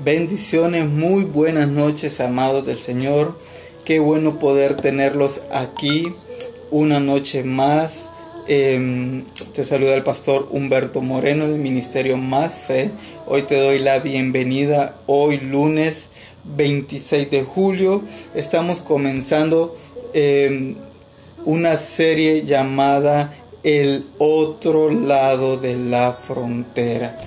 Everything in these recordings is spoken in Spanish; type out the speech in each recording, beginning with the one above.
Bendiciones, muy buenas noches, amados del Señor. Qué bueno poder tenerlos aquí una noche más. Em, te saluda el pastor Humberto Moreno del Ministerio Más Fe. Hoy te doy la bienvenida. Hoy lunes 26 de julio estamos comenzando em, una serie llamada El otro lado de la frontera.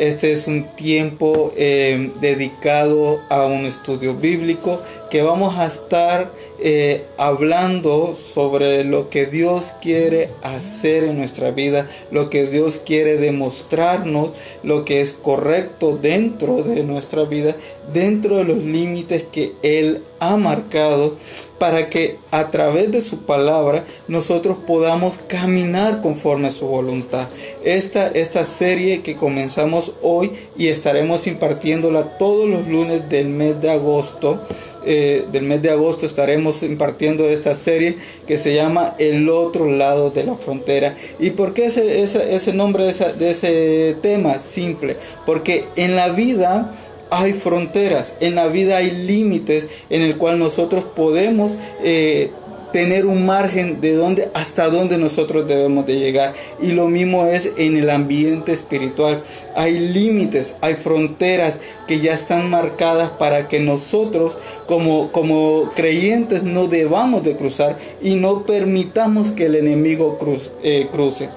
Este es un tiempo eh, dedicado a un estudio bíblico que vamos a estar eh, hablando sobre lo que Dios quiere hacer en nuestra vida, lo que Dios quiere demostrarnos, lo que es correcto dentro de nuestra vida, dentro de los límites que Él ha marcado para que a través de su palabra nosotros podamos caminar conforme a su voluntad. Esta, esta serie que comenzamos hoy y estaremos impartiéndola todos los lunes del mes de agosto. Eh, del mes de agosto estaremos impartiendo esta serie que se llama El otro lado de la frontera. ¿Y por qué ese, ese, nombre de, de ese tema? Simple, porque en la vida hay fronteras, en la vida hay límites en el cual nosotros podemos eh, tener un margen de dónde hasta dónde nosotros debemos de llegar. Y lo mismo es en el ambiente espiritual. Hay límites, hay fronteras que ya están marcadas para que nosotros como, como creyentes no debamos de cruzar y no permitamos que el enemigo eh, cruce.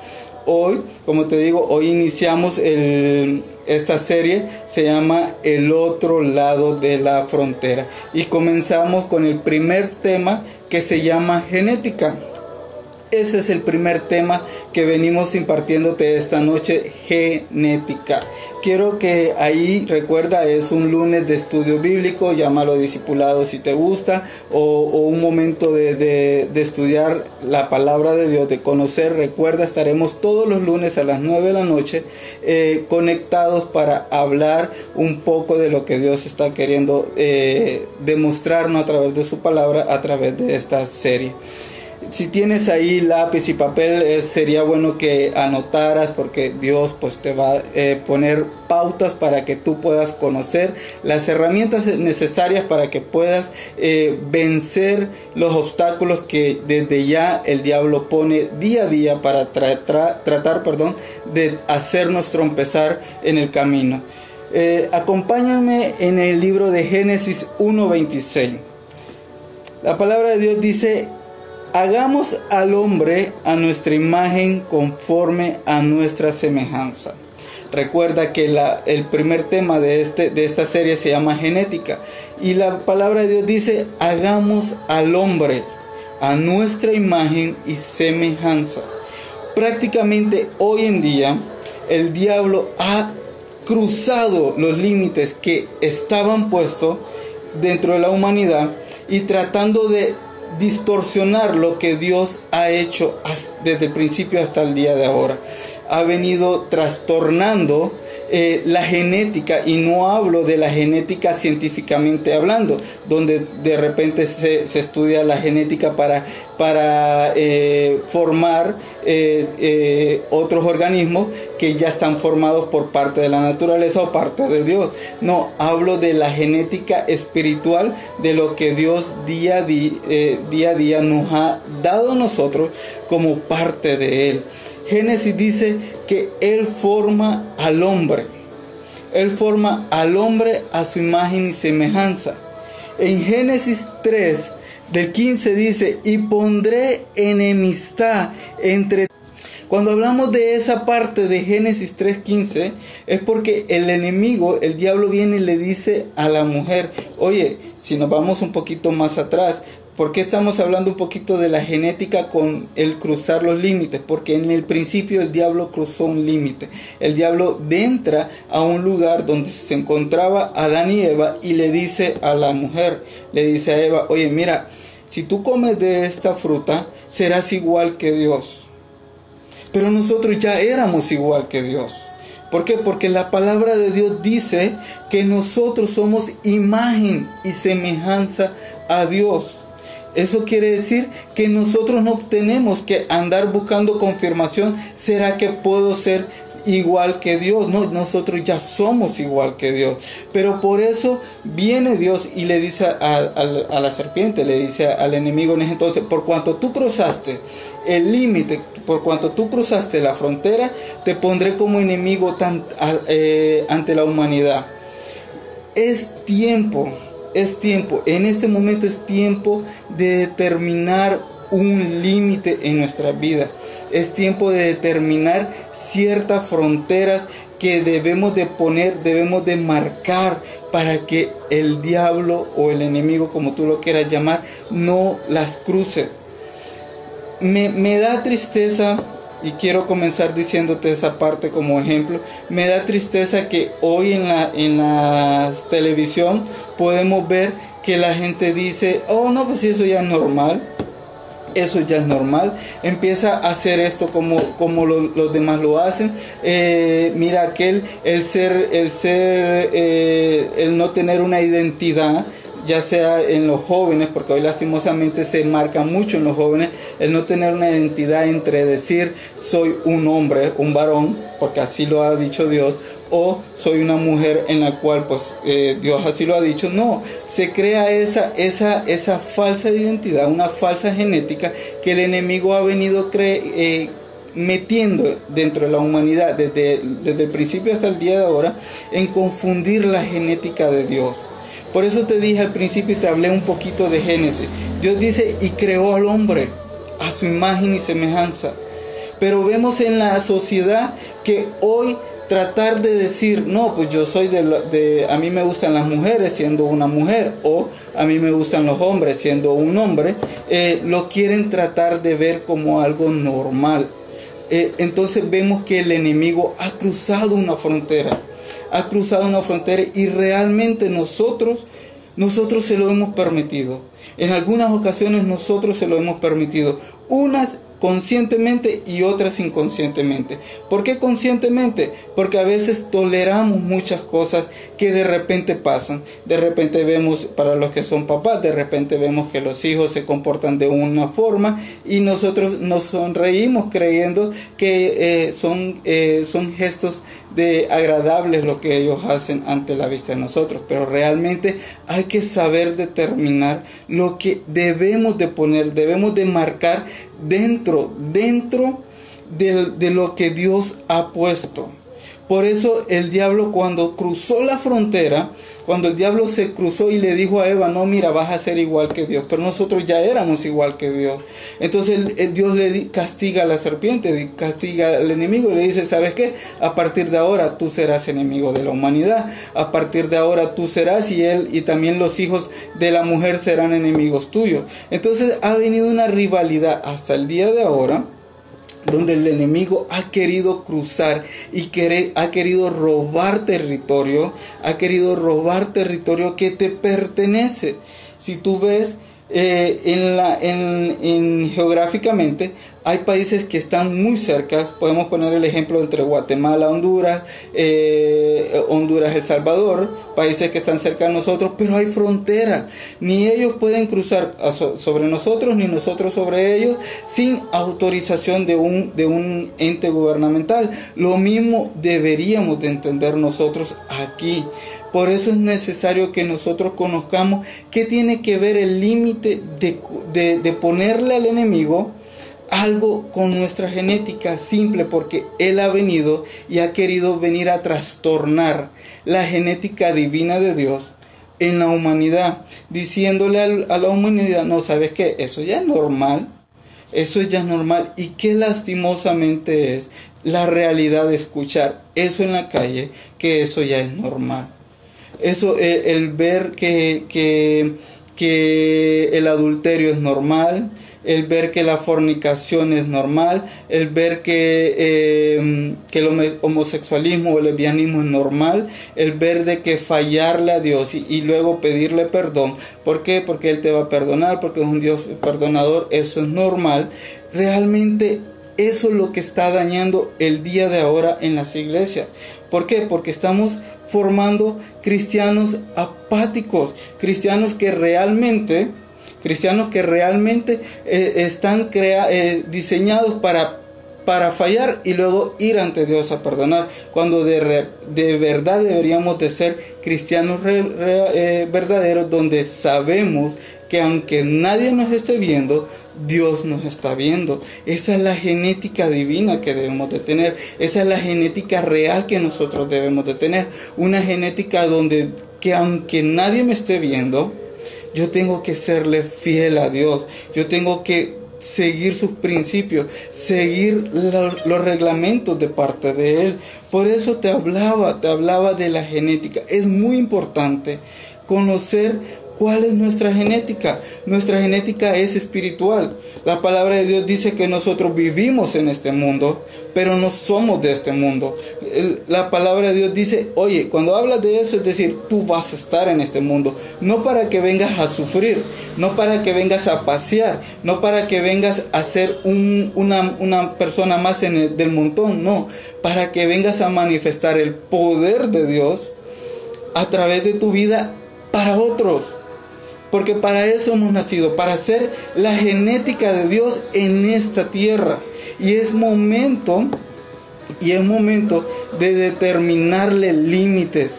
Hoy, como te digo, hoy iniciamos esta serie se llama El otro lado de la frontera y comenzamos con el primer tema que se llama genética. Ese es el primer tema que venimos impartiéndote esta noche, genética. Quiero que ahí recuerda, es un lunes de estudio bíblico, llámalo discipulado si te gusta, o, un momento de, estudiar la palabra de Dios, de conocer. Recuerda, estaremos todos los lunes a las 9 de la noche eh, conectados para hablar un poco de lo que Dios está queriendo eh, demostrarnos a través de su palabra, a través de esta serie si tienes ahí lápiz y papel, eh, sería bueno que anotaras porque Dios pues te va a eh, poner pautas para que tú puedas conocer las herramientas necesarias para que puedas eh, vencer los obstáculos que desde ya el diablo pone día a día para tratar perdón, de hacernos trompezar en el camino. acompáñame en el libro de Génesis 1.26. La palabra de Dios dice, Hagamos al hombre a nuestra imagen conforme a nuestra semejanza. Recuerda que el primer tema de, este, de esta serie se llama genética. Y la palabra de Dios dice, hagamos al hombre a nuestra imagen y semejanza. Prácticamente hoy en día el diablo ha cruzado los límites que estaban puestos dentro de la humanidad y tratando de distorsionar lo que Dios ha hecho desde el principio hasta el día de ahora. Ha venido trastornando eh, la genética, y no hablo de la genética científicamente hablando, donde de repente se, estudia la genética para, para eh, formar eh, otros organismos que ya están formados por parte de la naturaleza o parte de Dios. No, hablo de la genética espiritual, de lo que Dios día, día a día nos ha dado a nosotros como parte de Él. Génesis dice que Él forma al hombre. Él forma al hombre a su imagen y semejanza. En Génesis 3, del 15 dice, y pondré enemistad entre... Cuando hablamos de esa parte de Génesis 3.15, es porque el enemigo, el diablo viene y le dice a la mujer, oye, si nos vamos un poquito más atrás, ¿Por qué estamos hablando un poquito de la genética con el cruzar los límites? Porque en el principio el diablo cruzó un límite. El diablo entra a un lugar donde se encontraba Adán y Eva y le dice a la mujer, le dice a Eva, oye mira, si tú comes de esta fruta, serás igual que Dios. Pero nosotros ya éramos igual que Dios. ¿Por qué? Porque la palabra de Dios dice que nosotros somos imagen y semejanza a Dios. Eso quiere decir que nosotros no tenemos que andar buscando confirmación. ¿Será que puedo ser igual que Dios. No, nosotros ya somos igual que Dios. Pero por eso viene Dios y le dice a, la serpiente, le dice al enemigo en entonces, por cuanto tú cruzaste el límite, por cuanto tú cruzaste la frontera, te pondré como enemigo eh, ante la humanidad. Es tiempo, es tiempo, en este momento es tiempo de determinar un límite en nuestra vida. Es tiempo de determinar ciertas fronteras que debemos de poner, debemos de marcar para que el diablo o el enemigo, como tú lo quieras llamar, no las cruce. Me, me da tristeza y quiero comenzar diciéndote esa parte como ejemplo. Me da tristeza que hoy en la, en la televisión podemos ver que la gente dice, oh no, pues eso ya es normal. Eso ya es normal. Empieza a hacer esto como, como los demás lo hacen. Eh, mira aquel, el ser, el ser, eh, el no tener una identidad ya sea en los jóvenes, porque hoy lastimosamente se marca mucho en los jóvenes el no tener una identidad entre decir soy un hombre, un varón, porque así lo ha dicho Dios, o soy una mujer en la cual pues eh, Dios así lo ha dicho. No, se crea esa, esa, esa falsa identidad, una falsa genética que el enemigo ha venido eh, metiendo dentro de la humanidad desde, desde el principio hasta el día de ahora en confundir la genética de Dios. Por eso te dije al principio y te hablé un poquito de Génesis. Dios dice, y creó al hombre a su imagen y semejanza. Pero vemos en la sociedad que hoy tratar de decir, no, pues yo soy de, a mí me gustan las mujeres siendo una mujer, o a mí me gustan los hombres siendo un hombre, eh, lo quieren tratar de ver como algo normal. Eh, entonces vemos que el enemigo ha cruzado una frontera ha cruzado una frontera y realmente nosotros, nosotros se lo hemos permitido. En algunas ocasiones nosotros se lo hemos permitido. Unas conscientemente y otras inconscientemente. ¿Por qué conscientemente? Porque a veces toleramos muchas cosas que de repente pasan. De repente vemos, para los que son papás, de repente vemos que los hijos se comportan de una forma y nosotros nos sonreímos creyendo que eh, son, eh, son gestos de agradables lo que ellos hacen ante la vista de nosotros, pero realmente hay que saber determinar lo que debemos de poner, debemos de marcar dentro, dentro de, de lo que Dios ha puesto. Por eso el diablo cuando cruzó la frontera, cuando el diablo se cruzó y le dijo a Eva, no, mira, vas a ser igual que Dios, pero nosotros ya éramos igual que Dios. Entonces el, Dios le castiga a la serpiente, castiga al enemigo y le dice, ¿sabes qué? A partir de ahora tú serás enemigo de la humanidad, a partir de ahora tú serás y él y también los hijos de la mujer serán enemigos tuyos. Entonces ha venido una rivalidad hasta el día de ahora donde el enemigo ha querido cruzar y ha querido robar territorio, ha querido robar territorio que te pertenece. Si tú ves eh, en la, en, geográficamente hay países que están muy cerca, podemos poner el ejemplo entre Guatemala, Honduras, eh, Honduras, El Salvador, países que están cerca de nosotros, pero hay fronteras, ni ellos pueden cruzar sobre nosotros, ni nosotros sobre ellos, sin autorización de un, de un ente gubernamental. Lo mismo deberíamos de entender nosotros aquí. Por eso es necesario que nosotros conozcamos qué tiene que ver el límite de, ponerle al enemigo algo con nuestra genética simple porque Él ha venido y ha querido venir a trastornar la genética divina de Dios en la humanidad, diciéndole a la humanidad, no, sabes qué, eso ya es normal, eso ya es normal y qué lastimosamente es la realidad de escuchar eso en la calle, que eso ya es normal. Eso, eh, el, ver que, que, el adulterio es normal, el ver que la fornicación es normal, el ver que, em, que el homosexualismo o el lesbianismo es normal, el ver de que fallarle a Dios y, y, luego pedirle perdón. ¿Por qué? Porque Él te va a perdonar, porque es un Dios perdonador, eso es normal. Realmente eso es lo que está dañando el día de ahora en las iglesias. ¿Por qué? Porque estamos formando cristianos apáticos, cristianos que realmente, cristianos que realmente eh, están eh, diseñados para para fallar y luego ir ante Dios a perdonar, cuando de, de verdad deberíamos de ser cristianos eh, verdaderos donde sabemos que aunque nadie nos esté viendo, Dios nos está viendo. Esa es la genética divina que debemos de tener. Esa es la genética real que nosotros debemos de tener. Una genética donde que aunque nadie me esté viendo, yo tengo que serle fiel a Dios. Yo tengo que seguir sus principios, seguir los reglamentos de parte de Él. Por eso te hablaba, te hablaba de la genética. Es muy importante conocer ¿Cuál es nuestra genética? Nuestra genética es espiritual. La palabra de Dios dice que nosotros vivimos en este mundo, pero no somos de este mundo. La palabra de Dios dice, oye, cuando hablas de eso, es decir, tú vas a estar en este mundo, no para que vengas a sufrir, no para que vengas a pasear, no para que vengas a ser una, persona más en el, del montón, no, para que vengas a manifestar el poder de Dios a través de tu vida para otros. Porque para eso hemos nacido, para ser la genética de Dios en esta tierra. Y es momento, y es momento de determinarle límites.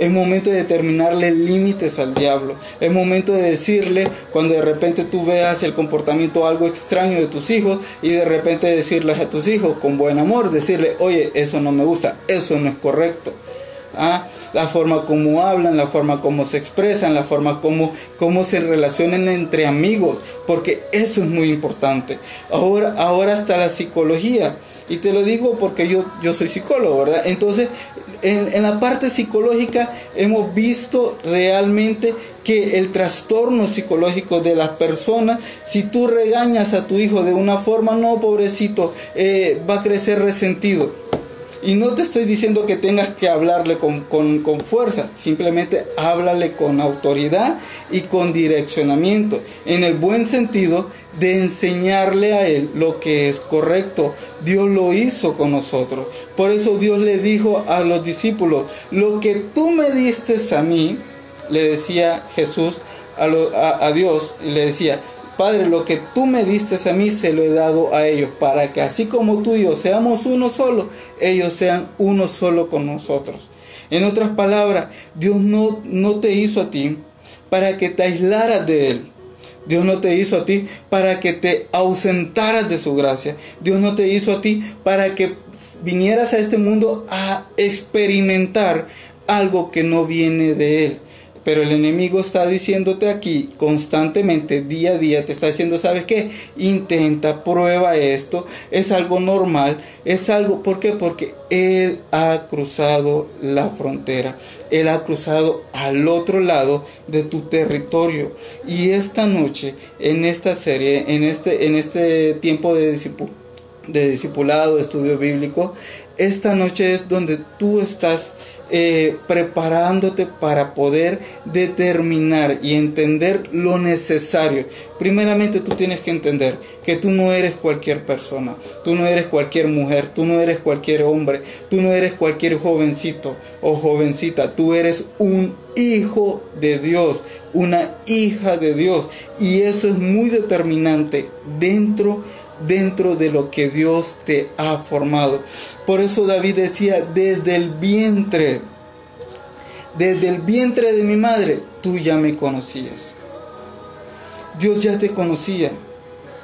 Es momento de determinarle límites al diablo. Es momento de decirle, cuando de repente tú veas el comportamiento algo extraño de tus hijos, y de repente decirles a tus hijos con buen amor, decirle, oye, eso no me gusta, eso no es correcto. ¿Ah? la forma como hablan, la forma como se expresan, la forma como, se relacionan entre amigos, porque eso es muy importante. Ahora, ahora está la psicología. Y te lo digo porque yo, yo soy psicólogo, ¿verdad? Entonces, en, en, la parte psicológica hemos visto realmente que el trastorno psicológico de las personas, si tú regañas a tu hijo de una forma, no, pobrecito, eh, va a crecer resentido. Y no te estoy diciendo que tengas que hablarle con, fuerza, simplemente háblale con autoridad y con direccionamiento, en el buen sentido de enseñarle a él lo que es correcto. Dios lo hizo con nosotros. Por eso Dios le dijo a los discípulos, lo que tú me diste a mí, le decía Jesús a, a Dios, y le decía, Padre, lo que tú me diste a mí se lo he dado a ellos, para que así como tú y yo seamos uno solo, ellos sean uno solo con nosotros. En otras palabras, Dios no, no te hizo a ti para que te aislaras de Él. Dios no te hizo a ti para que te ausentaras de su gracia. Dios no te hizo a ti para que vinieras a este mundo a experimentar algo que no viene de Él. Pero el enemigo está diciéndote aquí constantemente, día a día, te está diciendo, ¿sabes qué? Intenta, prueba esto, es algo normal, es algo, ¿por qué? Porque Él ha cruzado la frontera, Él ha cruzado al otro lado de tu territorio. Y esta noche, en esta serie, en este, en este tiempo de, discipulado, de estudio bíblico, esta noche es donde tú estás eh, preparándote para poder determinar y entender lo necesario. Primeramente tú tienes que entender que tú no eres cualquier persona, tú no eres cualquier mujer, tú no eres cualquier hombre, tú no eres cualquier jovencito o jovencita, tú eres un hijo de Dios, una hija de Dios. Y eso es muy determinante dentro dentro de lo que Dios te ha formado. Por eso David decía, desde el vientre, desde el vientre de mi madre, tú ya me conocías. Dios ya te conocía.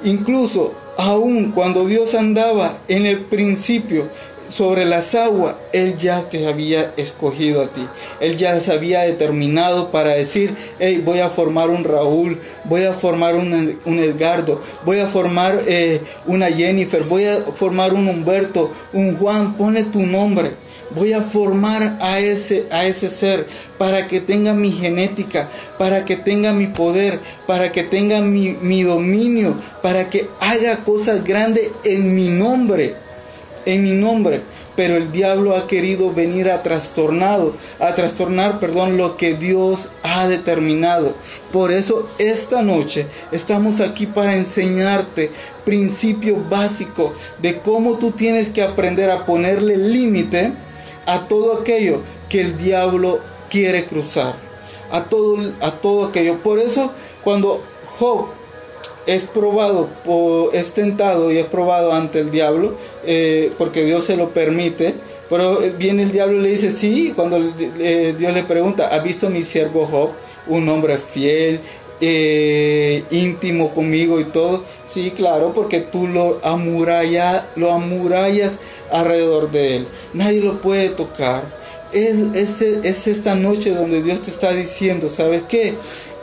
Incluso aún cuando Dios andaba en el principio sobre las aguas, Él ya te había escogido a ti. Él ya se había determinado para decir, hey, voy a formar un Raúl, voy a formar un, un Edgardo, voy a formar eh, una Jennifer, voy a formar un Humberto, un Juan, pone tu nombre. Voy a formar a ese, a ese ser para que tenga mi genética, para que tenga mi poder, para que tenga mi, mi dominio, para que haga cosas grandes en mi nombre en mi nombre. Pero el diablo ha querido venir a trastornado, a trastornar, perdón, lo que Dios ha determinado. Por eso esta noche estamos aquí para enseñarte principio básico de cómo tú tienes que aprender a ponerle límite a todo aquello que el diablo quiere cruzar. A todo, a todo aquello. Por eso cuando Job es probado, es tentado y es probado ante el diablo, eh, porque Dios se lo permite. Pero viene el diablo y le dice, sí, cuando Dios le pregunta, ¿ha visto mi siervo Job? Un hombre fiel, eh, íntimo conmigo y todo. Sí, claro, porque tú lo, amurallas, lo alrededor de él. Nadie lo puede tocar. Es, es, es esta noche donde Dios te está diciendo, ¿sabes qué?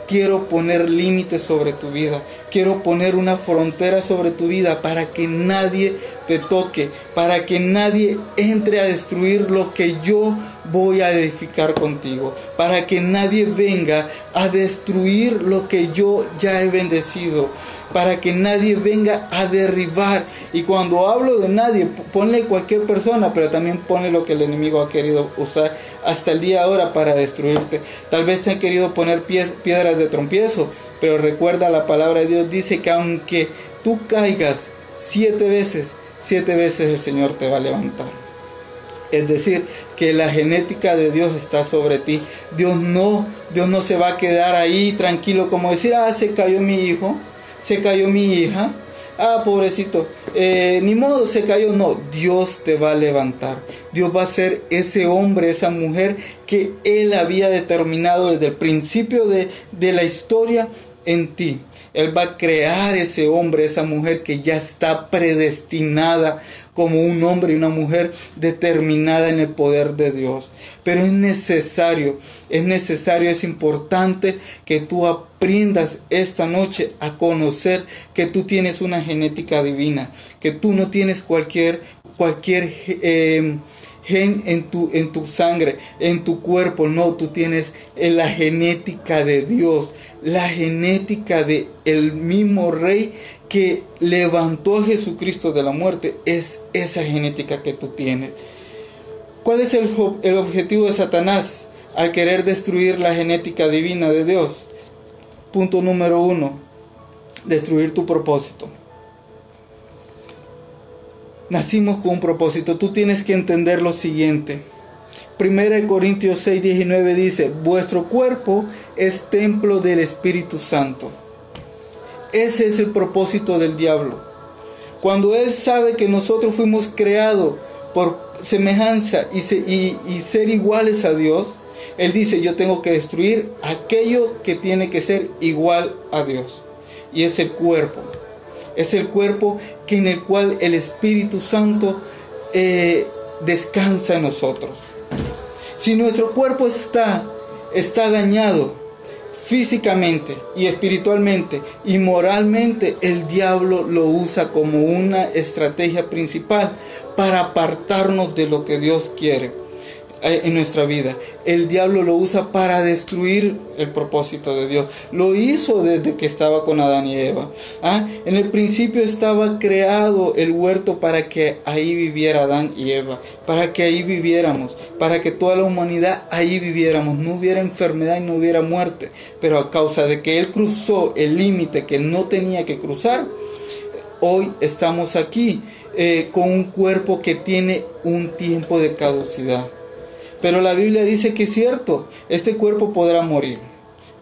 Quiero poner límites sobre tu vida. Quiero poner una frontera sobre tu vida para que nadie te toque, para que nadie entre a destruir lo que yo voy a edificar contigo, para que nadie venga a destruir lo que yo ya he bendecido, para que nadie venga a derribar. Y cuando hablo de nadie, ponle cualquier persona, pero también ponle lo que el enemigo ha querido usar hasta el día ahora para destruirte. Tal vez te han querido poner piedras de trompiezo, pero recuerda la palabra de Dios dice que aunque tú caigas siete veces, siete veces el Señor te va a levantar. Es decir, que la genética de Dios está sobre ti. Dios no, Dios no se va a quedar ahí tranquilo como decir, ah, se cayó mi hijo, se cayó mi hija, ah, pobrecito, eh, ni modo, se cayó. No, Dios te va a levantar. Dios va a ser ese hombre, esa mujer que Él había determinado desde el principio de, de la historia en ti. Él va a crear ese hombre, esa mujer que ya está predestinada como un hombre y una mujer determinada en el poder de Dios. Pero es necesario, es necesario, es importante que tú aprendas esta noche a conocer que tú tienes una genética divina, que tú no tienes cualquier, cualquier eh, gen en tu, en tu sangre, en tu cuerpo, no, tú tienes la genética de Dios la genética de mismo rey que levantó a Jesucristo de la muerte es esa genética que tú tienes. ¿Cuál es el, el objetivo de Satanás al querer destruir la genética divina de Dios? Punto número uno, destruir tu propósito. Nacimos con un propósito. Tú tienes que entender lo siguiente. Primera de Corintios 6, 19 dice, vuestro cuerpo es templo del Espíritu Santo. Ese es el propósito del diablo. Cuando él sabe que nosotros fuimos creados por semejanza y, y ser iguales a Dios, él dice, yo tengo que destruir aquello que tiene que ser igual a Dios. Y es el cuerpo. Es el cuerpo que en el cual el Espíritu Santo eh, descansa en nosotros. Si nuestro cuerpo está, está dañado físicamente y espiritualmente y moralmente, el diablo lo usa como una estrategia principal para apartarnos de lo que Dios quiere en nuestra vida el diablo lo usa para destruir el propósito de Dios. Lo hizo desde que estaba con Adán y Eva. ¿Ah? En el principio estaba creado el huerto para que ahí viviera Adán y Eva, para que ahí viviéramos, para que toda la humanidad ahí viviéramos, no hubiera enfermedad y no hubiera muerte. Pero a causa de que Él cruzó el límite que no tenía que cruzar, hoy estamos aquí eh, con un cuerpo que tiene un tiempo de caducidad. Pero la Biblia dice que es cierto, este cuerpo podrá morir,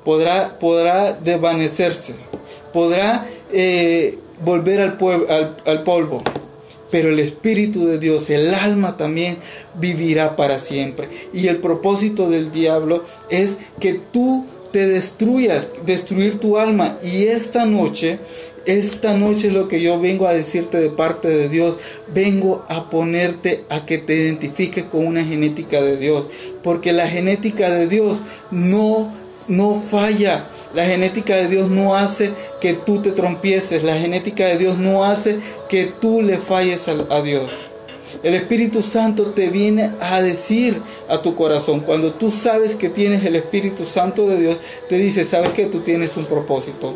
podrá, podrá desvanecerse, podrá eh, volver al, al, al polvo, pero el Espíritu de Dios, el alma también vivirá para siempre. Y el propósito del diablo es que tú te destruyas, destruir tu alma. Y esta noche esta noche lo que yo vengo a decirte de parte de Dios, vengo a ponerte a que te identifiques con una genética de Dios, porque la genética de Dios no no falla. La genética de Dios no hace que tú te trompieces. La genética de Dios no hace que tú le falles a, a Dios. El Espíritu Santo te viene a decir a tu corazón, cuando tú sabes que tienes el Espíritu Santo de Dios, te dice, sabes que tú tienes un propósito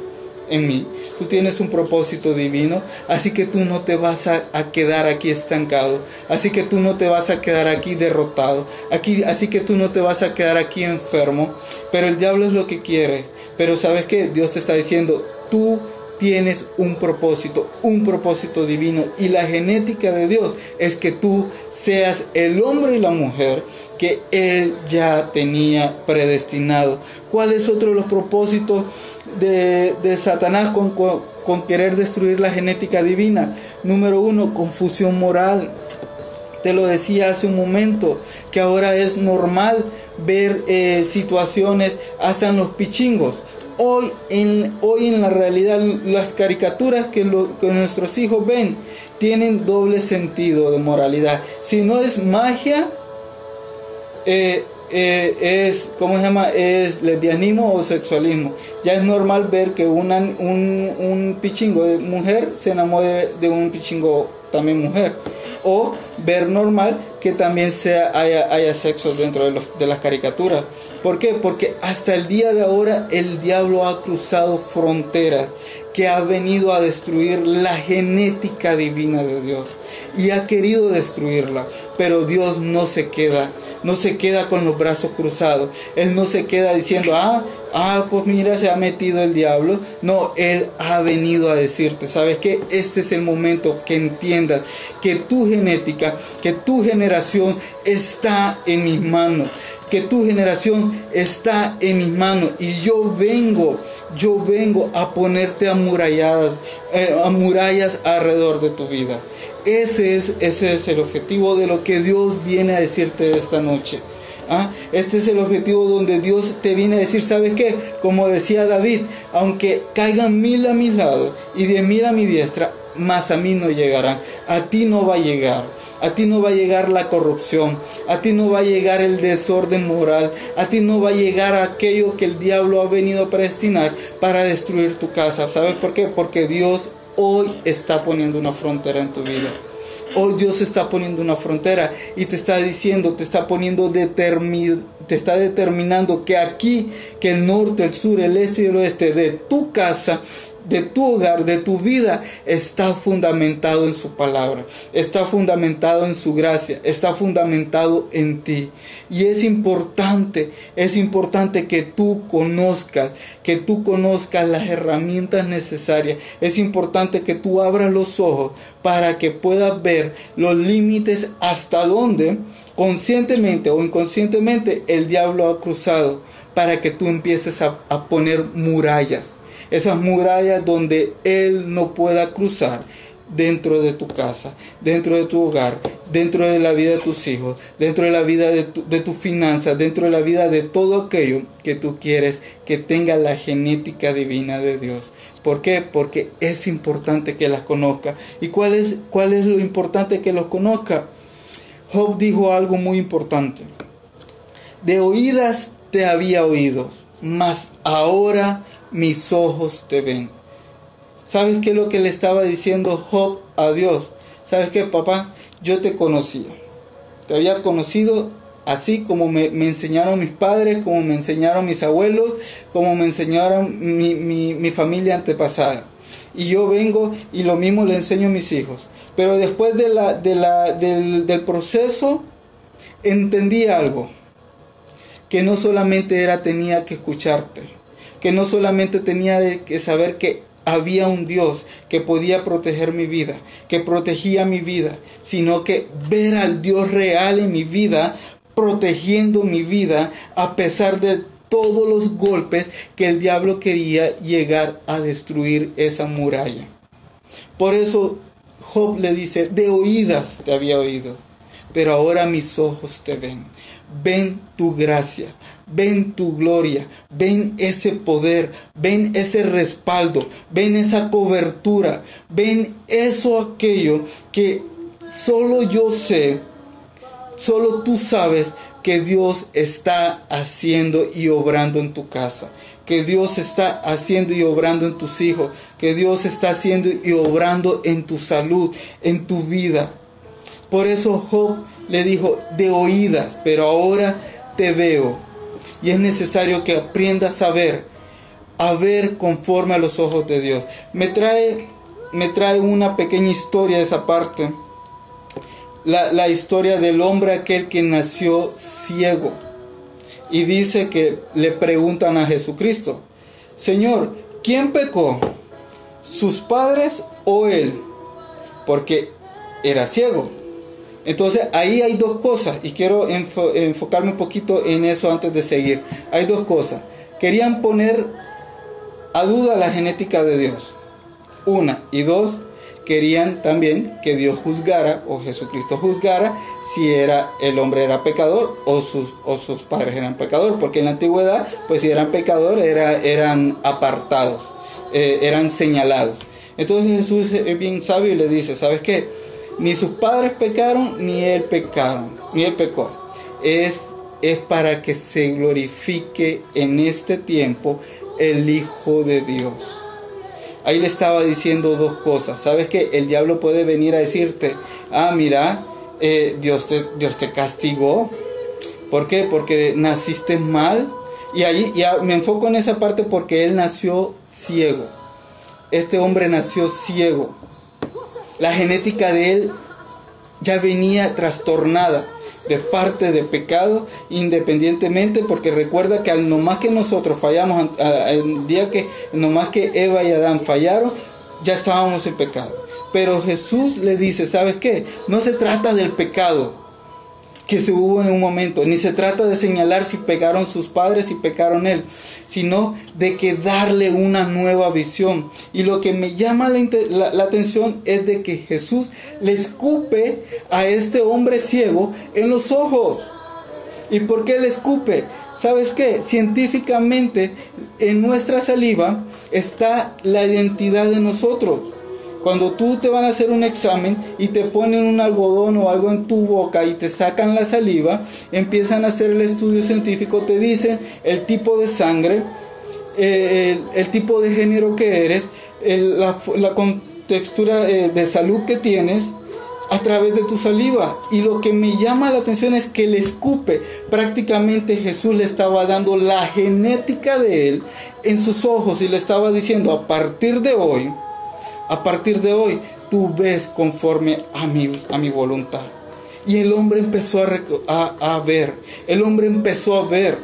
en mí. Tú tienes un propósito divino, así que tú no te vas a, quedar aquí estancado, así que tú no te vas a quedar aquí derrotado, aquí, así que tú no te vas a quedar aquí enfermo, pero el diablo es lo que quiere. Pero sabes que Dios te está diciendo, tú tienes un propósito, un propósito divino y la genética de Dios es que tú seas el hombre y la mujer que Él ya tenía predestinado. ¿Cuál es otro de los propósitos? De, Satanás con, con querer destruir la genética divina. Número uno, confusión moral. Te lo decía hace un momento, que ahora es normal ver eh, situaciones hasta en los pichingos. Hoy en, hoy en la realidad las caricaturas que, que nuestros hijos ven tienen doble sentido de moralidad. Si no es magia, eh, eh, es, ¿cómo se llama? Es lesbianismo o sexualismo. Ya es normal ver que una, un, un pichingo de mujer se enamore de un pichingo también mujer. O ver normal que también sea, haya, haya sexo dentro de, los, de las caricaturas. ¿Por qué? Porque hasta el día de ahora el diablo ha cruzado fronteras que ha venido a destruir la genética divina de Dios y ha querido destruirla, pero Dios no se queda no se queda con los brazos cruzados. Él no se queda diciendo, ah, ah, pues mira, se ha metido el diablo. No, Él ha venido a decirte, ¿sabes qué? Este es el momento que entiendas que tu genética, que tu generación está en mis manos que tu generación está en mis manos y yo vengo, yo vengo a ponerte a murallas, eh, alrededor de tu vida. Ese es, ese es el objetivo de lo que Dios viene a decirte esta noche. ¿Ah? Este es el objetivo donde Dios te viene a decir, ¿sabes qué? Como decía David, aunque caigan mil a mi lado y de mil a mi diestra, más a mí no llegarán. A ti no va a llegar. A ti no va a llegar la corrupción, a ti no va a llegar el desorden moral, a ti no va a llegar aquello que el diablo ha venido a predestinar para destruir tu casa. ¿Sabes por qué? Porque Dios hoy está poniendo una frontera en tu vida. Hoy Dios está poniendo una frontera y te está diciendo, te está poniendo te está determinando que aquí, que el norte, el sur, el este y el oeste de tu casa de tu hogar, de tu vida, está fundamentado en su palabra, está fundamentado en su gracia, está fundamentado en ti. Y es importante, es importante que tú conozcas, que tú conozcas las herramientas necesarias. Es importante que tú abras los ojos para que puedas ver los límites hasta donde conscientemente o inconscientemente el diablo ha cruzado para que tú empieces a, a poner murallas esas murallas donde Él no pueda cruzar dentro de tu casa, dentro de tu hogar, dentro de la vida de tus hijos, dentro de la vida de, tus finanzas, dentro de la vida de todo aquello que tú quieres que tenga la genética divina de Dios. ¿Por qué? Porque es importante que las conozca. ¿Y cuál es, cuál es lo importante que los conozca? Job dijo algo muy importante. De oídas te había oído, mas ahora mis ojos te ven. ¿Sabes qué es lo que le estaba diciendo Job a Dios? ¿Sabes qué, papá? Yo te conocía. Te había conocido así como me, enseñaron mis padres, como me enseñaron mis abuelos, como me enseñaron mi, familia antepasada. Y yo vengo y lo mismo le enseño a mis hijos. Pero después del, del proceso, entendí algo. Que no solamente era tenía que escucharte que no solamente tenía que saber que había un Dios que podía proteger mi vida, que protegía mi vida, sino que ver al Dios real en mi vida, protegiendo mi vida a pesar de todos los golpes que el diablo quería llegar a destruir esa muralla. Por eso Job le dice, de oídas te había oído, pero ahora mis ojos te ven. Ven tu gracia, ven tu gloria, ven ese poder, ven ese respaldo, ven esa cobertura, ven eso aquello que solo yo sé, solo tú sabes que Dios está haciendo y obrando en tu casa, que Dios está haciendo y obrando en tus hijos, que Dios está haciendo y obrando en tu salud, en tu vida. Por eso Job le dijo de oídas, pero ahora te veo y es necesario que aprendas a ver, a ver conforme a los ojos de Dios. Me trae, me trae una pequeña historia esa parte. La, la historia del hombre aquel que nació ciego. Y dice que le preguntan a Jesucristo, Señor, ¿quién pecó? ¿Sus padres o él? Porque era ciego. Entonces ahí hay dos cosas y quiero enfocarme un poquito en eso antes de seguir. Hay dos cosas. Querían poner a duda la genética de Dios. Una. Y dos, querían también que Dios juzgara o Jesucristo juzgara si era el hombre era pecador o sus, o sus padres eran pecadores, porque en la antigüedad, pues si eran pecadores era, eran apartados, eh, eran señalados. Entonces Jesús es bien sabio y le dice, ¿sabes qué? Ni sus padres pecaron, ni él pecaron, ni él pecó. Es, es para que se glorifique en este tiempo el Hijo de Dios. Ahí le estaba diciendo dos cosas. ¿Sabes qué? El diablo puede venir a decirte, ah, mira, eh, Dios, te, Dios te castigó. ¿Por qué? Porque naciste mal. Y ahí ya me enfoco en esa parte porque él nació ciego. Este hombre nació ciego. La genética de él ya venía trastornada de parte de pecado independientemente porque recuerda que al no más que nosotros fallamos el día que no más que Eva y Adán fallaron ya estábamos en pecado. Pero Jesús le dice sabes qué no se trata del pecado que se hubo en un momento. Ni se trata de señalar si pecaron sus padres, y pecaron él, sino de que darle una nueva visión. Y lo que me llama la, la, atención es de que Jesús le escupe a este hombre ciego en los ojos. ¿Y por qué le escupe? ¿Sabes qué? Científicamente en nuestra saliva está la identidad de nosotros. Cuando tú te van a hacer un examen y te ponen un algodón o algo en tu boca y te sacan la saliva, empiezan a hacer el estudio científico, te dicen el tipo de sangre, eh, el, tipo de género que eres, la, contextura eh, de salud que tienes a través de tu saliva. Y lo que me llama la atención es que le escupe. Prácticamente Jesús le estaba dando la genética de él en sus ojos y le estaba diciendo, a partir de hoy, a partir de hoy tú ves conforme a mi, a mi voluntad. Y el hombre empezó a, a, ver, el hombre empezó a ver.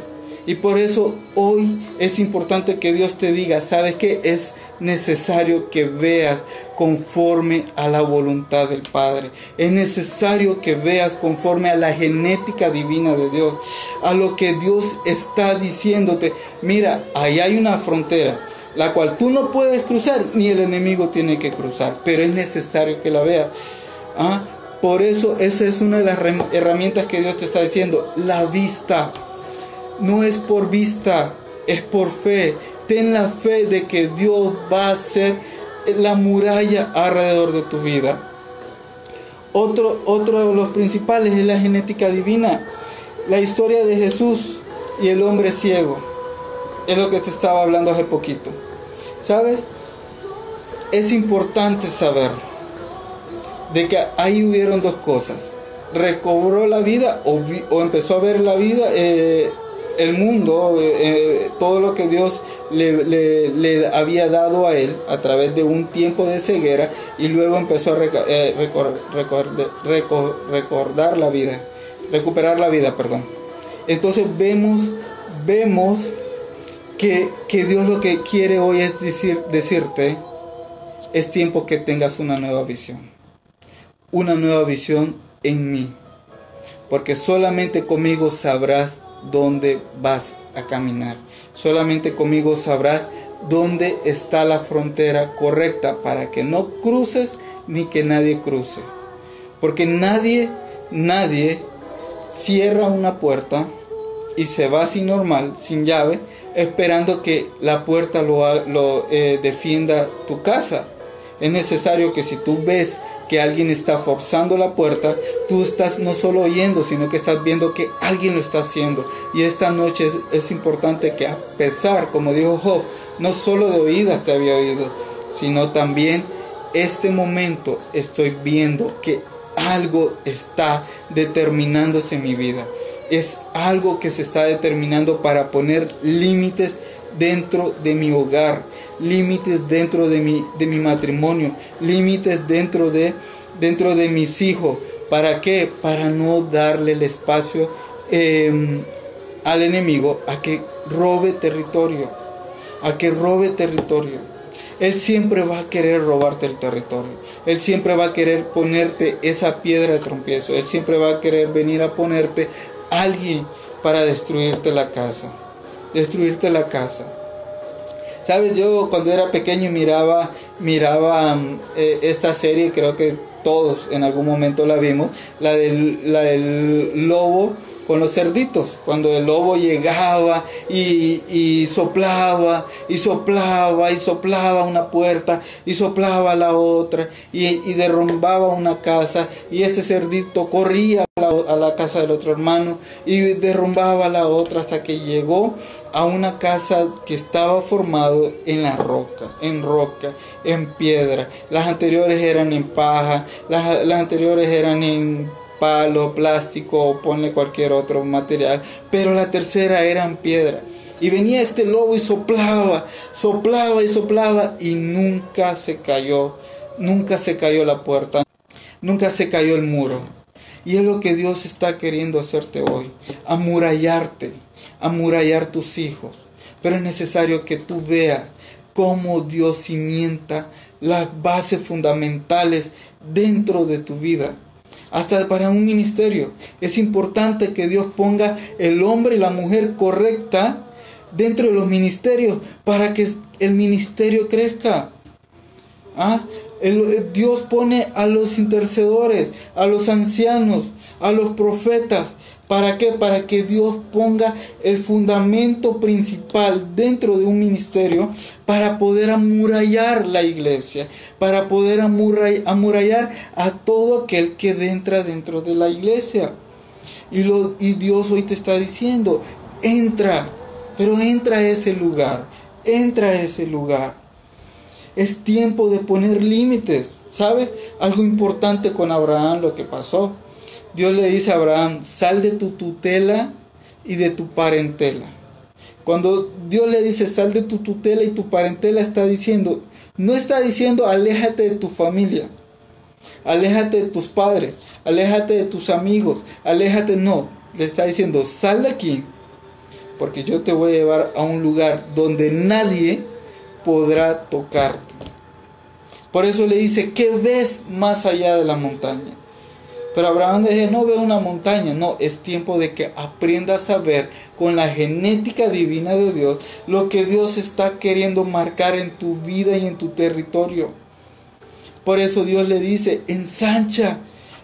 Y por eso hoy es importante que Dios te diga, ¿sabes qué? Es necesario que veas conforme a la voluntad del Padre. Es necesario que veas conforme a la genética divina de Dios, a lo que Dios está diciéndote. Mira, ahí hay una frontera la cual tú no puedes cruzar, ni el enemigo tiene que cruzar, pero es necesario que la veas. ¿Ah? Por eso esa es una de las herramientas que Dios te está diciendo, la vista. No es por vista, es por fe. Ten la fe de que Dios va a ser la muralla alrededor de tu vida. Otro, otro de los principales es la genética divina. La historia de Jesús y el hombre ciego. Es lo que te estaba hablando hace poquito. ¿Sabes? Es importante saber de que ahí hubieron dos cosas. Recobró la vida o, empezó a ver la vida, eh, el mundo, eh, eh, todo lo que Dios le, había dado a él a través de un tiempo de ceguera y luego empezó a recordar la vida, recuperar la vida, perdón. Entonces vemos, vemos que, Dios lo que quiere hoy es decir, decirte, es tiempo que tengas una nueva visión. Una nueva visión en mí. Porque solamente conmigo sabrás dónde vas a caminar. Solamente conmigo sabrás dónde está la frontera correcta para que no cruces ni que nadie cruce. Porque nadie, nadie cierra una puerta y se va así normal, sin llave, esperando que la puerta lo, lo eh, defienda tu casa. Es necesario que si tú ves que alguien está forzando la puerta, tú estás no solo oyendo, sino que estás viendo que alguien lo está haciendo. Y esta noche es, importante que a pesar, como dijo Job, no solo de oídas te había oído, sino también este momento estoy viendo que algo está determinándose en mi vida es algo que se está determinando para poner límites dentro de mi hogar, límites dentro de mi, de mi matrimonio, límites dentro de, dentro de mis hijos. ¿Para qué? Para no darle el espacio em, al enemigo a que robe territorio, a que robe territorio. Él siempre va a querer robarte el territorio. Él siempre va a querer ponerte esa piedra de trompiezo. Él siempre va a querer venir a ponerte alguien para destruirte la casa. Destruirte la casa. Sabes, yo cuando era pequeño miraba, miraba eh, esta serie, creo que todos en algún momento la vimos, la del, la del lobo con los cerditos, cuando el lobo llegaba y, soplaba, y soplaba, y soplaba una puerta, y soplaba la otra, y, y derrumbaba una casa, y ese cerdito corría a la, a la, casa del otro hermano, y derrumbaba la otra hasta que llegó a una casa que estaba formado en la roca, en roca, en piedra. Las anteriores eran en paja, las, las anteriores eran en palo, plástico o ponle cualquier otro material, pero la tercera era en piedra. Y venía este lobo y soplaba, soplaba y soplaba y nunca se cayó, nunca se cayó la puerta, nunca se cayó el muro. Y es lo que Dios está queriendo hacerte hoy, amurallarte, amurallar tus hijos. Pero es necesario que tú veas cómo Dios cimienta las bases fundamentales dentro de tu vida hasta para un ministerio. Es importante que Dios ponga el hombre y la mujer correcta dentro de los ministerios para que el ministerio crezca. ¿Ah? Dios pone a los intercedores, a los ancianos, a los profetas, ¿Para qué? Para que Dios ponga el fundamento principal dentro de un ministerio para poder amurallar la iglesia, para poder amurallar a todo aquel que entra dentro de la iglesia. Y, Dios hoy te está diciendo, entra, pero entra a ese lugar, entra a ese lugar. Es tiempo de poner límites, ¿sabes? Algo importante con Abraham, lo que pasó Dios le dice a Abraham, sal de tu tutela y de tu parentela. Cuando Dios le dice, sal de tu tutela y tu parentela, está diciendo, no está diciendo, aléjate de tu familia, aléjate de tus padres, aléjate de tus amigos, aléjate, no, le está diciendo, sal de aquí, porque yo te voy a llevar a un lugar donde nadie podrá tocarte. Por eso le dice, ¿qué ves más allá de la montaña? Pero Abraham dice, no ve una montaña, no, es tiempo de que aprendas a ver con la genética divina de Dios lo que Dios está queriendo marcar en tu vida y en tu territorio. Por eso Dios le dice, ensancha,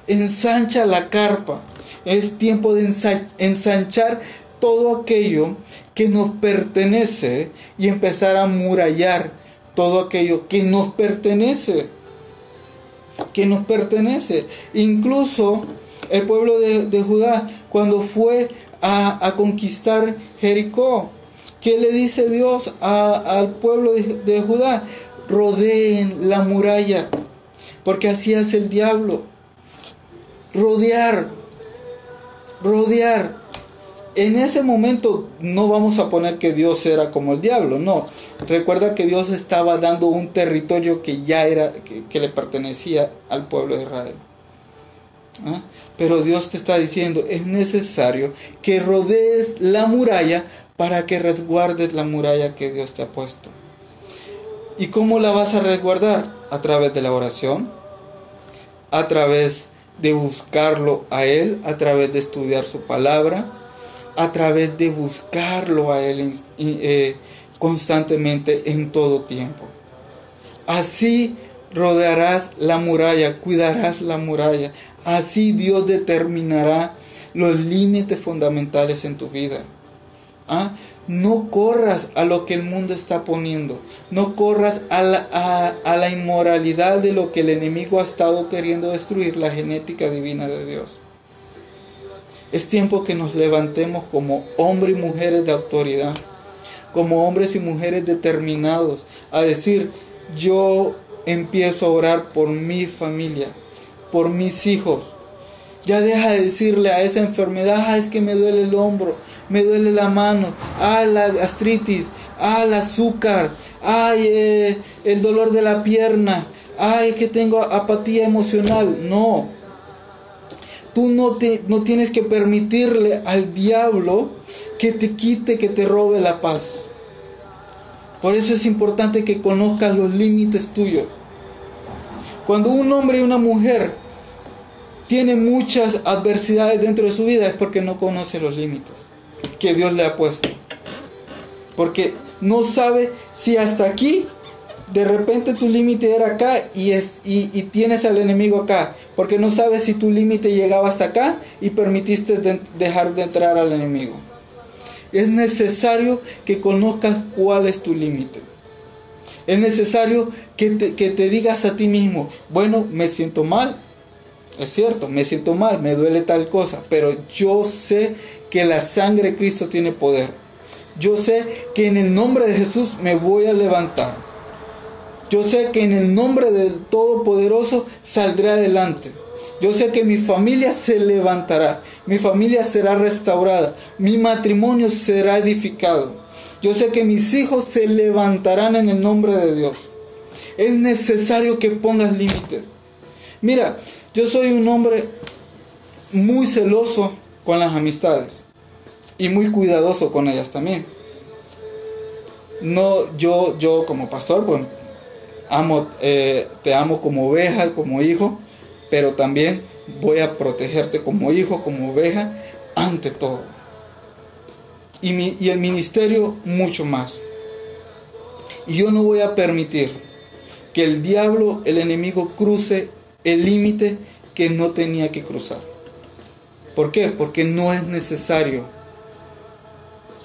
ensancha la carpa. Es tiempo de ensanchar todo aquello que nos pertenece y empezar a murallar todo aquello que nos pertenece que nos pertenece. Incluso el pueblo de, Judá, cuando fue a, conquistar Jericó, ¿qué le dice Dios al pueblo de, de Judá? Rodeen la muralla, porque así hace el diablo. Rodear, rodear en ese momento no vamos a poner que Dios era como el diablo, no. Recuerda que Dios estaba dando un territorio que ya era, que, le pertenecía al pueblo de Israel. ¿Ah? Pero Dios te está diciendo, es necesario que rodees la muralla para que resguardes la muralla que Dios te ha puesto. ¿Y cómo la vas a resguardar? A través de la oración, a través de buscarlo a Él, a través de estudiar su palabra, a través de buscarlo a Él eh, constantemente en todo tiempo. Así rodearás la muralla, cuidarás la muralla. Así Dios determinará los límites fundamentales en tu vida. ¿Ah? No corras a lo que el mundo está poniendo. No corras a la, a la inmoralidad de lo que el enemigo ha estado queriendo destruir, la genética divina de Dios. Es tiempo que nos levantemos como hombres y mujeres de autoridad, como hombres y mujeres determinados a decir, yo empiezo a orar por mi familia, por mis hijos. Ya deja de decirle a esa enfermedad, ah, es que me duele el hombro, me duele la mano, ah, la gastritis, ah, el azúcar, ay, eh, el dolor de la pierna, ay, que tengo apatía emocional. No, Tú no, te, no tienes que permitirle al diablo que te quite, que te robe la paz. Por eso es importante que conozcas los límites tuyos. Cuando un hombre y una mujer tienen muchas adversidades dentro de su vida es porque no conoce los límites que Dios le ha puesto. Porque no sabe Si hasta aquí, de repente tu límite era acá y, es, y, tienes al enemigo acá, porque no sabes si tu límite llegaba hasta acá y permitiste dejar de entrar al enemigo. Es necesario que conozcas cuál es tu límite. Es necesario que te, digas a ti mismo, bueno, me siento mal, es cierto, me siento mal, me duele tal cosa, pero yo sé que la sangre de Cristo tiene poder. Yo sé que en el nombre de Jesús me voy a levantar. Yo sé que en el nombre del Todopoderoso saldré adelante. Yo sé que mi familia se levantará, mi familia será restaurada, mi matrimonio será edificado. Yo sé que mis hijos se levantarán en el nombre de Dios. Es necesario que pongas límites. Mira, yo soy un hombre muy celoso con las amistades y muy cuidadoso con ellas también. No, yo, yo como pastor, pues amo, eh, te amo como oveja, como hijo, pero también voy a protegerte como hijo, como oveja, ante todo. Y, mi, y el ministerio mucho más. Y yo no voy a permitir que el diablo, el enemigo, cruce el límite que no tenía que cruzar. ¿Por qué? Porque no es necesario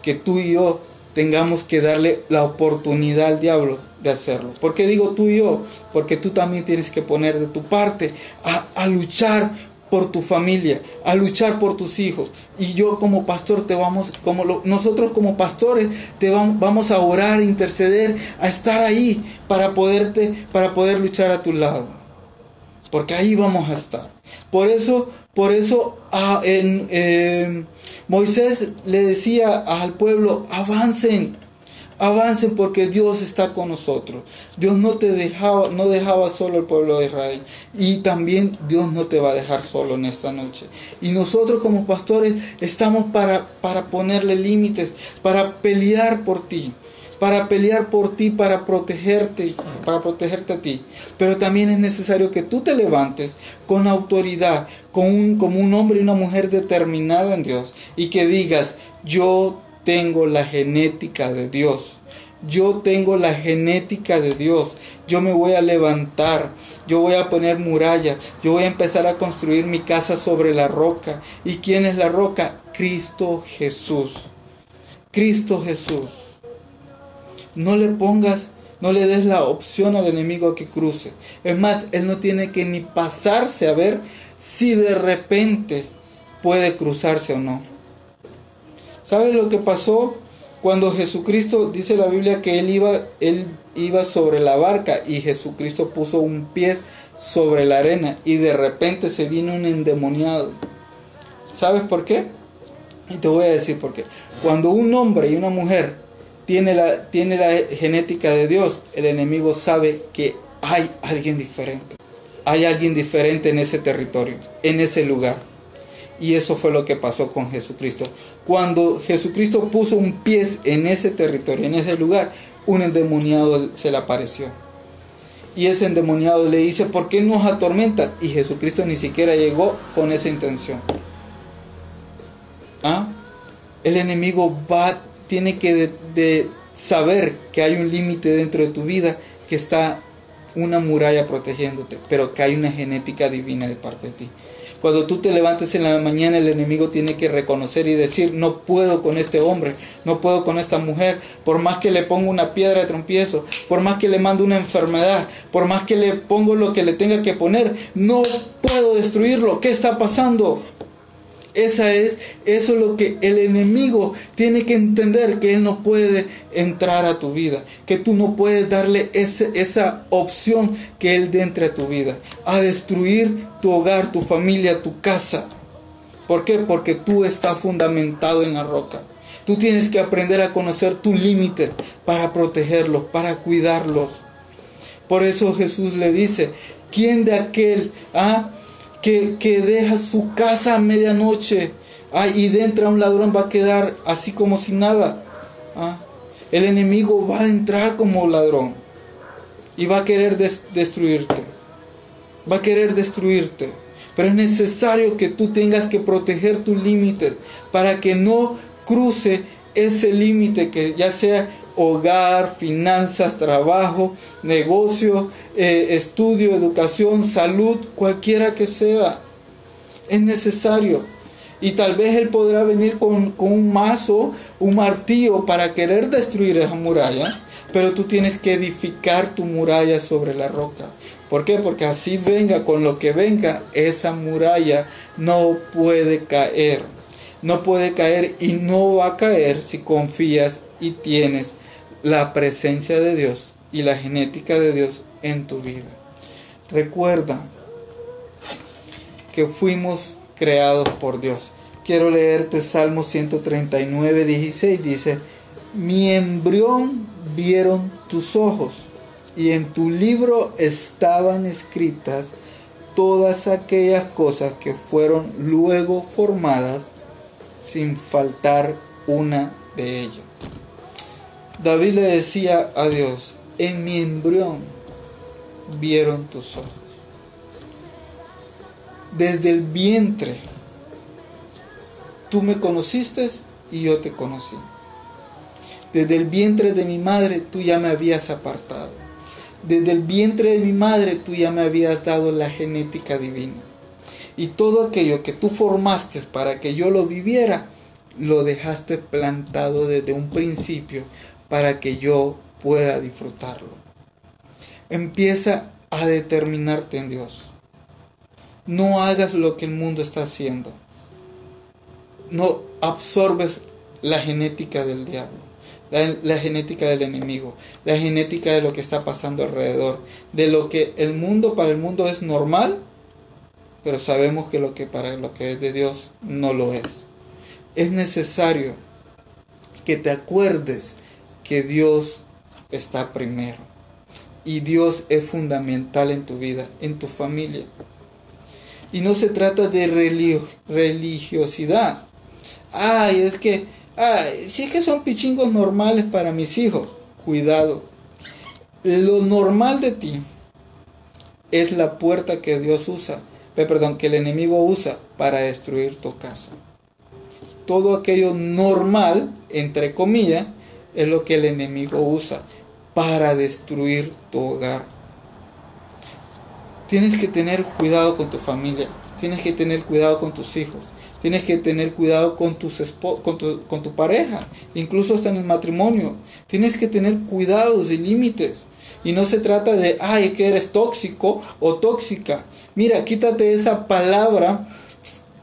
que tú y yo tengamos que darle la oportunidad al diablo de hacerlo. ¿Por qué digo tú y yo? Porque tú también tienes que poner de tu parte a, luchar por tu familia, a luchar por tus hijos. Y yo como pastor te vamos, como nosotros como pastores te vamos, vamos a orar, interceder, a estar ahí para poderte, para poder luchar a tu lado. Porque ahí vamos a estar. Por eso, por eso eh, Moisés le decía al pueblo, avancen, avancen porque Dios está con nosotros. Dios no te dejaba, no dejaba solo el pueblo de Israel. Y también Dios no te va a dejar solo en esta noche. Y nosotros como pastores estamos para, para ponerle límites, para pelear por ti para pelear por ti, para protegerte, para protegerte a ti. Pero también es necesario que tú te levantes con autoridad, con como un hombre y una mujer determinada en Dios y que digas, yo tengo la genética de Dios. Yo tengo la genética de Dios. Yo me voy a levantar. Yo voy a poner muralla. Yo voy a empezar a construir mi casa sobre la roca. ¿Y quién es la roca? Cristo Jesús. Cristo Jesús. No le pongas, no le des la opción al enemigo a que cruce. Es más, él no tiene que ni pasarse a ver si de repente puede cruzarse o no. ¿Sabes lo que pasó cuando Jesucristo dice la Biblia que él iba, él iba sobre la barca y Jesucristo puso un pie sobre la arena y de repente se vino un endemoniado? ¿Sabes por qué? Y te voy a decir por qué. Cuando un hombre y una mujer tiene la, tiene la genética de Dios, el enemigo sabe que hay alguien diferente. Hay alguien diferente en ese territorio, en ese lugar. Y eso fue lo que pasó con Jesucristo. Cuando Jesucristo puso un pie en ese territorio, en ese lugar, un endemoniado se le apareció. Y ese endemoniado le dice, ¿por qué nos atormenta? Y Jesucristo ni siquiera llegó con esa intención. ¿Ah? El enemigo va tiene que saber que hay un límite dentro de tu vida, que está una muralla protegiéndote, pero que hay una genética divina de parte de ti. Cuando tú te levantes en la mañana, el enemigo tiene que reconocer y decir, no puedo con este hombre, no puedo con esta mujer, por más que le pongo una piedra de trompiezo, por más que le mando una enfermedad, por más que le pongo lo que le tenga que poner, no puedo destruirlo. ¿Qué está pasando? Esa es, eso es lo que el enemigo tiene que entender, que él no puede entrar a tu vida, que tú no puedes darle esa opción que él dé entre a tu vida, a destruir tu hogar, tu familia, tu casa. ¿Por qué? Porque tú estás fundamentado en la roca. Tú tienes que aprender a conocer tus límites para protegerlos, para cuidarlos. Por eso Jesús le dice, ¿quién de aquel, ah, que, deja su casa a medianoche ah, y dentro un ladrón va a quedar así como sin nada. Ah, el enemigo va a entrar como ladrón y va a querer destruirte. Va a querer destruirte. Pero es necesario que tú tengas que proteger tus límites para que no cruce ese límite que ya sea hogar, finanzas, trabajo, negocio, eh, estudio, educación, salud, cualquiera que sea. Es necesario. Y tal vez Él podrá venir con, con un mazo, un martillo para querer destruir esa muralla, pero tú tienes que edificar tu muralla sobre la roca. ¿Por qué? Porque así venga con lo que venga, esa muralla no puede caer. No puede caer y no va a caer si confías y tienes la presencia de Dios y la genética de Dios en tu vida. Recuerda que fuimos creados por Dios. Quiero leerte Salmo 139, 16. Dice, mi embrión vieron tus ojos y en tu libro estaban escritas todas aquellas cosas que fueron luego formadas sin faltar una de ellas. David le decía a Dios, en mi embrión vieron tus ojos. Desde el vientre, tú me conociste y yo te conocí. Desde el vientre de mi madre, tú ya me habías apartado. Desde el vientre de mi madre, tú ya me habías dado la genética divina. Y todo aquello que tú formaste para que yo lo viviera, lo dejaste plantado desde un principio para que yo pueda disfrutarlo. Empieza a determinarte en Dios. No hagas lo que el mundo está haciendo. No absorbes la genética del diablo, la, genética del enemigo, la genética de lo que está pasando alrededor, de lo que el mundo para el mundo es normal, pero sabemos que lo que para lo que es de Dios no lo es. Es necesario que te acuerdes que Dios está primero. Y Dios es fundamental en tu vida, en tu familia. Y no se trata de religiosidad. Ay, es que, ay, si es que son pichingos normales para mis hijos. Cuidado. Lo normal de ti es la puerta que Dios usa, perdón, que el enemigo usa para destruir tu casa. Todo aquello normal, entre comillas, es lo que el enemigo usa para destruir tu hogar. Tienes que tener cuidado con tu familia, tienes que tener cuidado con tus hijos, tienes que tener cuidado con, tus con, tu, con tu pareja, incluso hasta en el matrimonio. Tienes que tener cuidados y límites. Y no se trata de, ay, que eres tóxico o tóxica. Mira, quítate esa palabra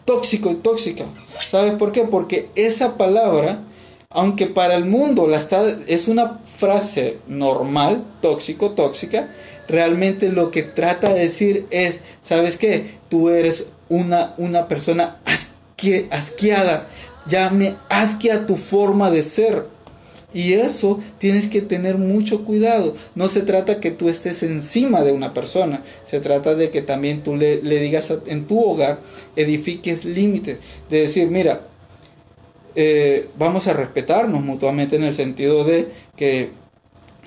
tóxico y tóxica. ¿Sabes por qué? Porque esa palabra aunque para el mundo la es una frase normal, tóxico, tóxica, realmente lo que trata de decir es, ¿sabes qué? Tú eres una, una persona asqueada, ya me asquea tu forma de ser. Y eso tienes que tener mucho cuidado. No se trata que tú estés encima de una persona. Se trata de que también tú le, le digas en tu hogar, edifiques límites. De decir, mira, eh, vamos a respetarnos mutuamente en el sentido de que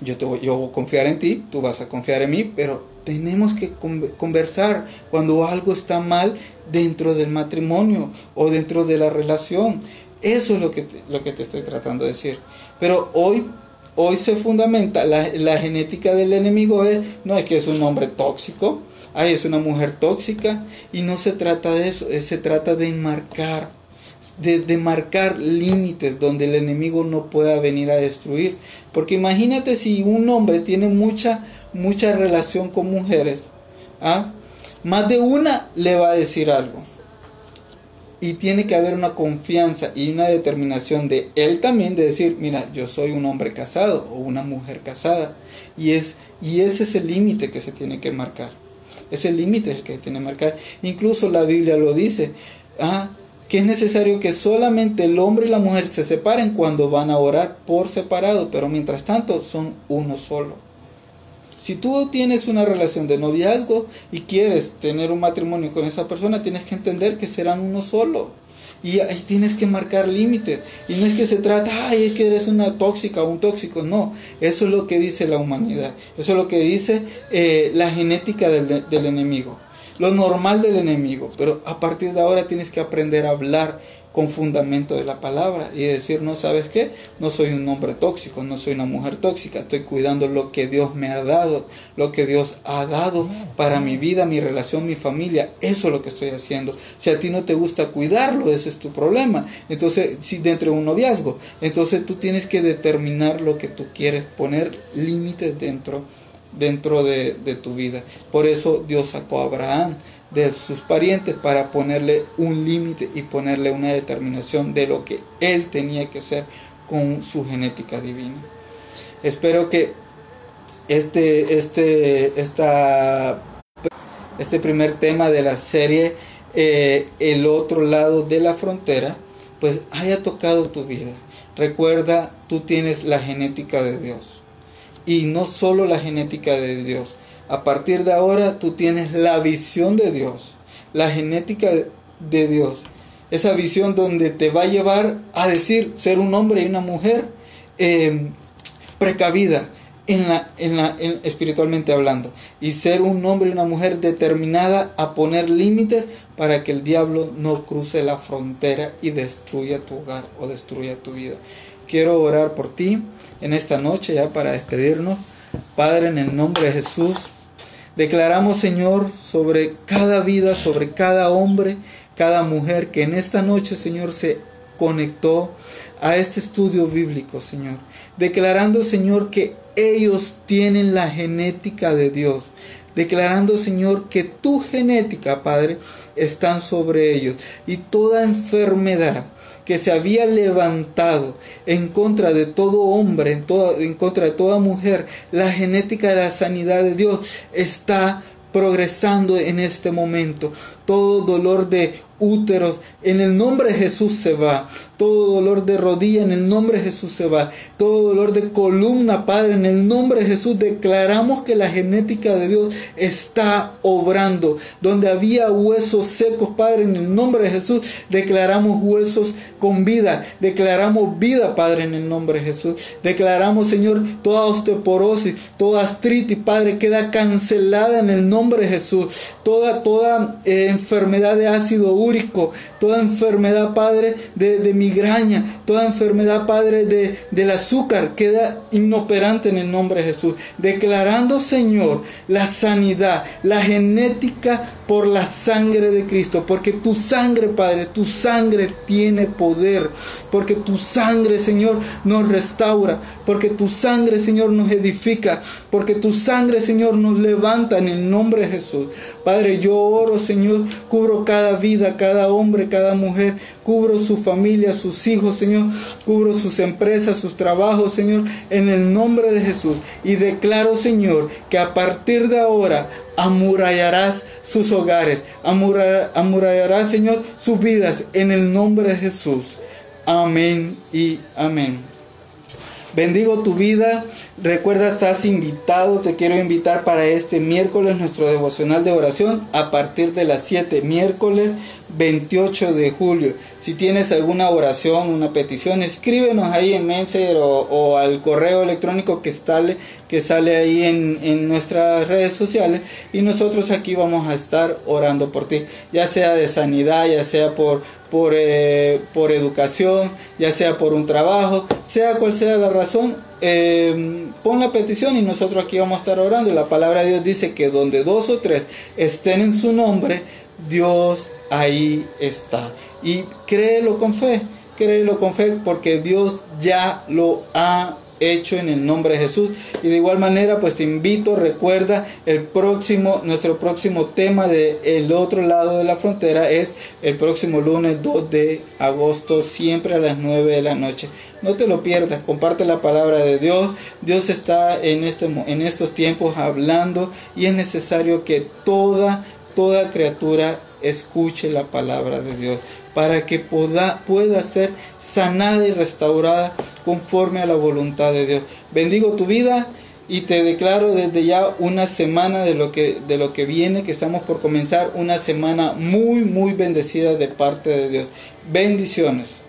yo, te, voy a confiar en ti, tú vas a confiar en mí, pero tenemos que conversar cuando algo está mal dentro del matrimonio o dentro de la relación. Eso es lo que te, lo que te estoy tratando de decir. Pero hoy, hoy se fundamenta, la, la genética del enemigo es, no es que es un hombre tóxico, ay, es una mujer tóxica, y no se trata de eso, se trata de enmarcar de, marcar límites donde el enemigo no pueda venir a destruir. Porque imagínate si un hombre tiene mucha, mucha relación con mujeres, ¿ah? más de una le va a decir algo. Y tiene que haber una confianza y una determinación de él también de decir, mira, yo soy un hombre casado o una mujer casada. Y, es, y ese es el límite que se tiene que marcar. Ese límite es el que tiene que marcar. Incluso la Biblia lo dice. Ah, que es necesario que solamente el hombre y la mujer se separen cuando van a orar por separado, pero mientras tanto son uno solo. Si tú tienes una relación de noviazgo y quieres tener un matrimonio con esa persona, tienes que entender que serán uno solo. Y ahí tienes que marcar límites. Y no es que se trata, ay, es que eres una tóxica o un tóxico. No, eso es lo que dice la humanidad. Eso es lo que dice eh, la genética del, del enemigo lo normal del enemigo, pero a partir de ahora tienes que aprender a hablar con fundamento de la palabra y decir, no sabes qué, no soy un hombre tóxico, no soy una mujer tóxica, estoy cuidando lo que Dios me ha dado, lo que Dios ha dado para mi vida, mi relación, mi familia, eso es lo que estoy haciendo. Si a ti no te gusta cuidarlo, ese es tu problema. Entonces, si dentro de un noviazgo, entonces tú tienes que determinar lo que tú quieres, poner límites dentro dentro de, tu vida. Por eso Dios sacó a Abraham de sus parientes para ponerle un límite y ponerle una determinación de lo que él tenía que ser con su genética divina. Espero que este, este, esta, este primer tema de la serie, eh, El otro lado de la frontera, pues haya tocado tu vida. Recuerda, tú tienes la genética de Dios. Y no solo la genética de Dios, a partir de ahora tú tienes la visión de Dios, la genética de Dios. Esa visión donde te va a llevar a decir ser un hombre y una mujer eh, precavida en la, en la, espiritualmente hablando. Y ser un hombre y una mujer determinada a poner límites para que el diablo no cruce la frontera y destruya tu hogar o destruya tu vida. Quiero orar por ti en esta noche ya para despedirnos. Padre, en el nombre de Jesús, Declaramos, Señor, sobre cada vida, sobre cada hombre, cada mujer que en esta noche, Señor, se conectó a este estudio bíblico, Señor. Declarando, Señor, que ellos tienen la genética de Dios. Declarando, Señor, que tu genética, Padre, están sobre ellos. Y toda enfermedad, que se había levantado en contra de todo hombre, en, en contra de toda mujer, la genética de la sanidad de Dios está progresando en este momento. Todo dolor de úteros en el nombre de Jesús se va. Todo dolor de rodilla en el nombre de Jesús se va. Todo dolor de columna, Padre, en el nombre de Jesús declaramos que la genética de Dios está obrando. Donde había huesos secos, Padre, en el nombre de Jesús declaramos huesos con vida. Declaramos vida, Padre, en el nombre de Jesús. Declaramos, Señor, toda osteoporosis, toda artritis, Padre, queda cancelada en el nombre de Jesús. Toda, toda eh, enfermedad de ácido úrico, toda enfermedad, Padre, de, migraña, toda enfermedad, Padre, de, del azúcar, queda inoperante en el nombre de Jesús. Declarando, Señor, la sanidad, la genética por la sangre de Cristo, porque tu sangre, Padre, tu sangre tiene poder, porque tu sangre, Señor, nos restaura, porque tu sangre, Señor, nos edifica, porque tu sangre, Señor, nos levanta en el nombre de Jesús. Padre, yo oro, Señor, cubro cada vida, cada hombre, cada mujer, cubro su familia, sus hijos, Señor, cubro sus empresas, sus trabajos, Señor, en el nombre de Jesús. Y declaro, Señor, que a partir de ahora amurallarás sus hogares, amurallarás, Señor, sus vidas en el nombre de Jesús. Amén y amén. Bendigo tu vida. Recuerda, estás invitado. Te quiero invitar para este miércoles nuestro devocional de oración a partir de las 7, miércoles 28 de julio. Si tienes alguna oración, una petición, escríbenos ahí en Messenger o, al correo electrónico que sale, que sale ahí en, en, nuestras redes sociales y nosotros aquí vamos a estar orando por ti, ya sea de sanidad, ya sea por, por, eh, por educación, ya sea por un trabajo, sea cual sea la razón, eh, pon la petición y nosotros aquí vamos a estar orando. La palabra de Dios dice que donde dos o tres estén en su nombre, Dios ahí está. Y créelo con fe, créelo con fe porque Dios ya lo ha hecho en el nombre de Jesús. Y de igual manera, pues te invito, recuerda, el próximo, nuestro próximo tema de el otro lado de la frontera es el próximo lunes 2 de agosto, siempre a las 9 de la noche. No te lo pierdas, comparte la palabra de Dios. Dios está en, este, en estos tiempos hablando y es necesario que toda, toda criatura escuche la palabra de Dios para que pueda, pueda ser sanada y restaurada conforme a la voluntad de Dios. Bendigo tu vida y te declaro desde ya una semana de lo que de lo que viene, que estamos por comenzar una semana muy muy bendecida de parte de Dios. Bendiciones.